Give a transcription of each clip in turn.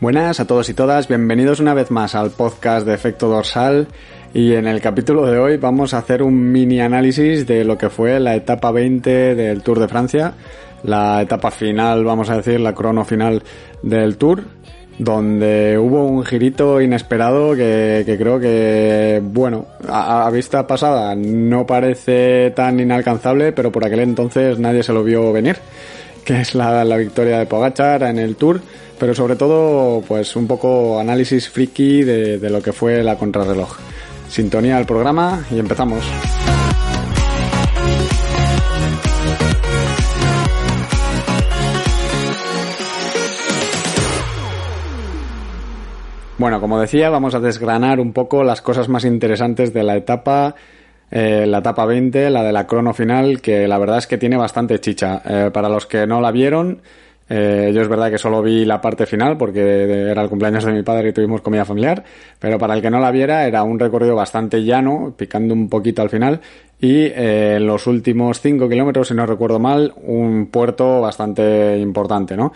Buenas a todos y todas, bienvenidos una vez más al podcast de Efecto Dorsal. Y en el capítulo de hoy vamos a hacer un mini análisis de lo que fue la etapa 20 del Tour de Francia, la etapa final, vamos a decir, la crono final del Tour, donde hubo un girito inesperado que, creo que, bueno, a, vista pasada no parece tan inalcanzable, pero por aquel entonces nadie se lo vio venir, que es la, la victoria de Pogachar en el Tour pero sobre todo, pues un poco análisis friki de, de lo que fue la contrarreloj. Sintonía al programa y empezamos. Bueno, como decía, vamos a desgranar un poco las cosas más interesantes de la etapa, eh, la etapa 20, la de la crono final, que la verdad es que tiene bastante chicha. Eh, para los que no la vieron, eh, yo es verdad que solo vi la parte final porque era el cumpleaños de mi padre y tuvimos comida familiar, pero para el que no la viera era un recorrido bastante llano, picando un poquito al final, y eh, en los últimos 5 kilómetros, si no recuerdo mal, un puerto bastante importante, ¿no?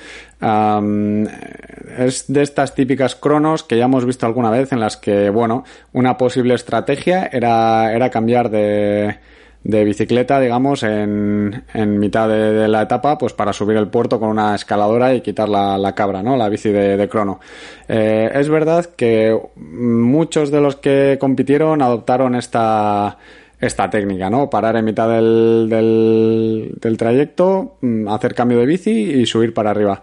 es de estas típicas cronos que ya hemos visto alguna vez en las que, bueno, una posible estrategia era, era cambiar de de bicicleta, digamos, en, en mitad de, la etapa, pues para subir el puerto con una escaladora y quitar la, la cabra, ¿no? La bici de, crono. Eh, es verdad que muchos de los que compitieron adoptaron esta, esta técnica, ¿no? Parar en mitad del, del, del trayecto, mm, hacer cambio de bici y subir para arriba.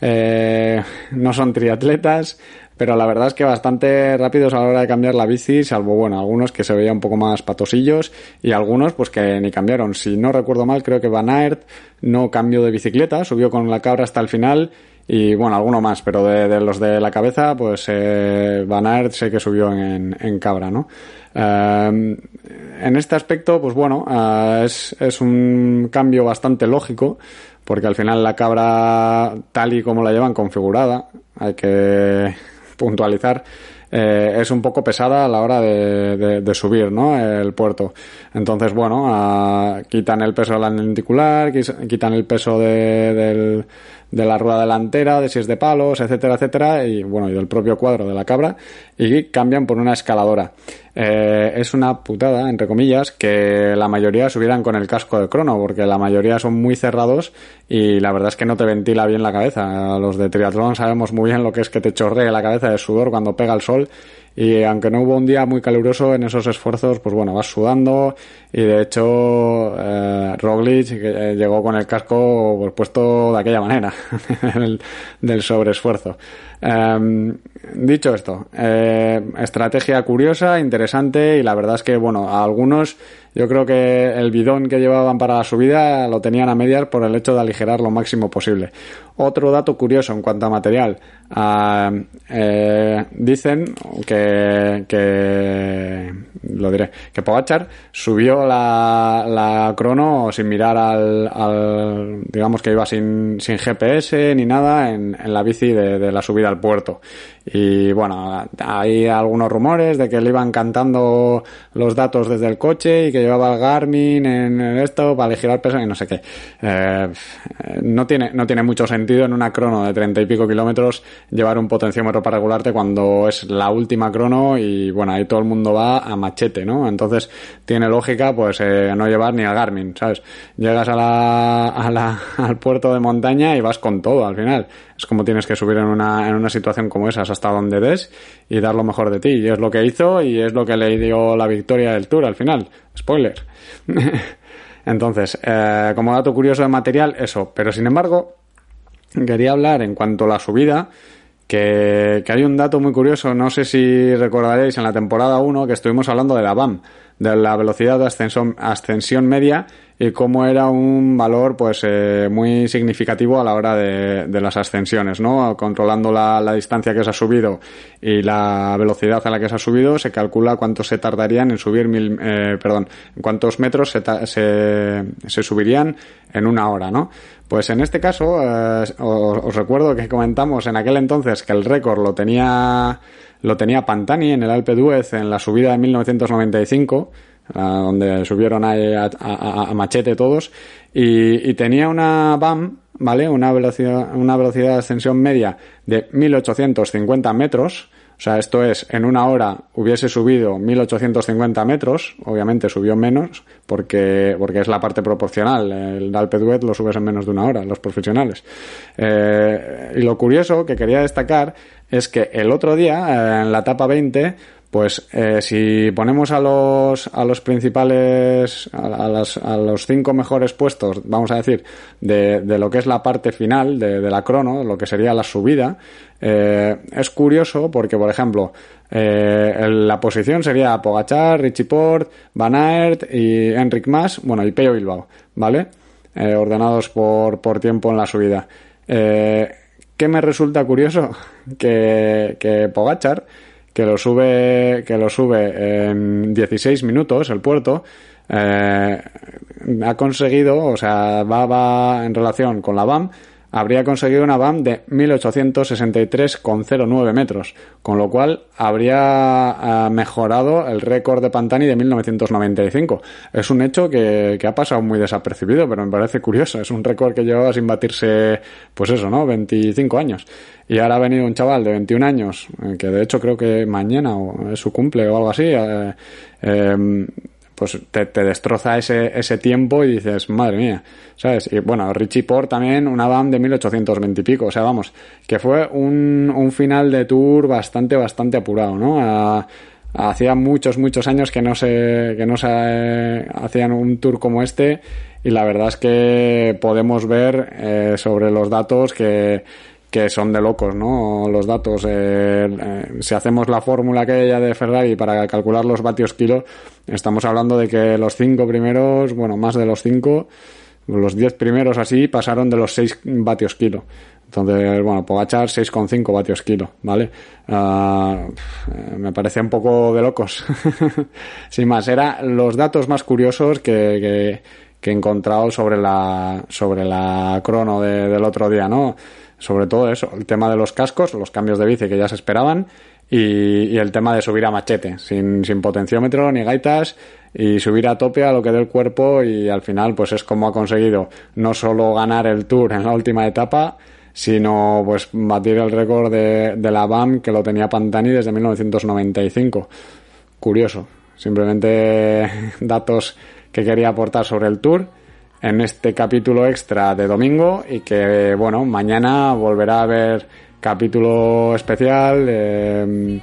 Eh, no son triatletas, pero la verdad es que bastante rápidos a la hora de cambiar la bici, salvo, bueno, algunos que se veían un poco más patosillos y algunos pues que ni cambiaron. Si no recuerdo mal, creo que Van Aert no cambió de bicicleta, subió con la cabra hasta el final y bueno, alguno más, pero de, los de la cabeza, pues eh, Van Aert sé que subió en, en cabra, ¿no? Eh, en este aspecto, pues bueno, eh, es, es un cambio bastante lógico, porque al final la cabra, tal y como la llevan configurada, hay que puntualizar, eh, es un poco pesada a la hora de, subir ¿no? el puerto. Entonces, bueno, quitan el peso de la lenticular, quitan el peso de, de la rueda delantera, de si es de palos, etcétera, etcétera, y bueno, y del propio cuadro de la cabra, y cambian por una escaladora. Eh, es una putada, entre comillas, que la mayoría subieran con el casco de crono, porque la mayoría son muy cerrados y la verdad es que no te ventila bien la cabeza. Los de triatlón sabemos muy bien lo que es que te chorree la cabeza de sudor cuando pega el sol y aunque no hubo un día muy caluroso en esos esfuerzos, pues bueno, vas sudando y de hecho eh, Roglic eh, llegó con el casco pues, puesto de aquella manera, del sobreesfuerzo. Em, dicho esto, eh, estrategia curiosa, interesante y la verdad es que, bueno, a algunos yo creo que el bidón que llevaban para la subida lo tenían a mediar por el hecho de aligerar lo máximo posible. Otro dato curioso en cuanto a material. Ah, eh, dicen que, que, lo diré, que Pogachar subió la, la crono sin mirar al, al, digamos que iba sin, sin GPS ni nada en, en la bici de, de la subida al puerto. Y bueno, hay algunos rumores de que le iban cantando los datos desde el coche y que llevaba el Garmin en esto para elegir al peso y no sé qué. Eh, no, tiene, no tiene mucho sentido en una crono de treinta y pico kilómetros llevar un potenciómetro para regularte cuando es la última crono y bueno, ahí todo el mundo va a machete, ¿no? Entonces tiene lógica pues eh, no llevar ni al Garmin, ¿sabes? Llegas a la, a la, al puerto de montaña y vas con todo al final. Es como tienes que subir en una, en una situación como esa hasta donde des y dar lo mejor de ti. Y es lo que hizo y es lo que le dio la victoria del Tour al final. Spoiler. Entonces, eh, como dato curioso de material, eso. Pero sin embargo, quería hablar en cuanto a la subida, que, que hay un dato muy curioso, no sé si recordaréis en la temporada 1 que estuvimos hablando de la BAM, de la velocidad de ascensión, ascensión media y cómo era un valor pues eh, muy significativo a la hora de, de las ascensiones, ¿no? Controlando la, la, distancia que se ha subido y la velocidad a la que se ha subido, se calcula cuánto se tardarían en subir mil, eh, perdón, cuántos metros se, se, se, subirían en una hora, ¿no? Pues en este caso, eh, os, os recuerdo que comentamos en aquel entonces que el récord lo tenía lo tenía Pantani en el Alpe d'Huez en la subida de 1995 donde subieron a, machete todos, y, y, tenía una BAM, ¿vale? Una velocidad, una velocidad de ascensión media de 1850 metros, o sea, esto es, en una hora hubiese subido 1850 metros, obviamente subió menos, porque, porque es la parte proporcional. El Alpe d'Huez lo subes en menos de una hora, los profesionales. Eh, y lo curioso que quería destacar es que el otro día, en la etapa 20, pues eh, si ponemos a los, a los principales, a, las, a, los cinco mejores puestos, vamos a decir, de, de lo que es la parte final de, de, la crono, lo que sería la subida, eh, es curioso porque, por ejemplo, eh, la posición sería Pogachar, Richie Port, Van Aert y Enric Mas, bueno, y Peo Bilbao, ¿vale? Eh, ordenados por, por tiempo en la subida. Eh, ¿Qué me resulta curioso? Que, que Pogachar que lo sube, que lo sube en 16 minutos el puerto, eh, ha conseguido, o sea, va, va en relación con la BAM, habría conseguido una BAM de 1863,09 metros, con lo cual habría uh, mejorado el récord de Pantani de 1995. Es un hecho que, que, ha pasado muy desapercibido, pero me parece curioso. Es un récord que llevaba sin batirse, pues eso, ¿no? 25 años. Y ahora ha venido un chaval de 21 años, eh, que de hecho creo que mañana es su cumple o algo así, eh, eh, pues te, destroza ese, ese tiempo y dices, madre mía, ¿sabes? Y bueno, Richie Port también, una BAM de 1820 y pico, o sea, vamos, que fue un, un final de tour bastante, bastante apurado, ¿no? Hacía muchos, muchos años que no se, que no se eh, hacían un tour como este y la verdad es que podemos ver eh, sobre los datos que que son de locos, ¿no? Los datos. Eh, eh, si hacemos la fórmula aquella de Ferrari para calcular los vatios kilo, estamos hablando de que los cinco primeros, bueno, más de los cinco, los diez primeros así, pasaron de los seis vatios kilo. Entonces, bueno, Pogachar 6,5 vatios kilo, ¿vale? Uh, me parece un poco de locos. Sin más, eran los datos más curiosos que, que, que, he encontrado sobre la, sobre la crono de, del otro día, ¿no? Sobre todo eso, el tema de los cascos, los cambios de bici que ya se esperaban y, el tema de subir a machete, sin, sin, potenciómetro ni gaitas y subir a tope a lo que dé el cuerpo y al final pues es como ha conseguido no solo ganar el tour en la última etapa, sino pues batir el récord de, de la BAM que lo tenía Pantani desde 1995. Curioso, simplemente datos que quería aportar sobre el tour en este capítulo extra de domingo y que, bueno, mañana volverá a haber capítulo especial, eh,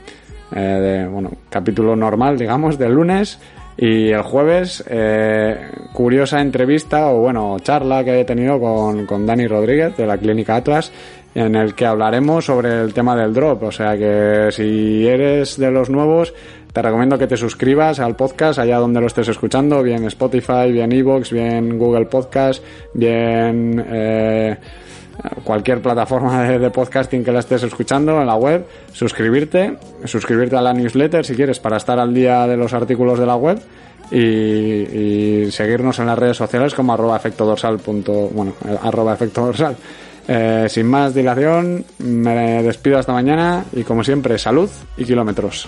eh, de, bueno, capítulo normal, digamos, del lunes. Y el jueves, eh, curiosa entrevista o, bueno, charla que he tenido con, con Dani Rodríguez de la Clínica Atlas, en el que hablaremos sobre el tema del drop. O sea que si eres de los nuevos, te recomiendo que te suscribas al podcast allá donde lo estés escuchando, bien Spotify, bien Evox, bien Google Podcast, bien eh, cualquier plataforma de, podcasting que la estés escuchando en la web, suscribirte, suscribirte a la newsletter si quieres para estar al día de los artículos de la web. Y, seguirnos en las redes sociales como arroba efecto punto, bueno, arroba efecto dorsal. Eh, sin más dilación, me despido hasta mañana y como siempre, salud y kilómetros.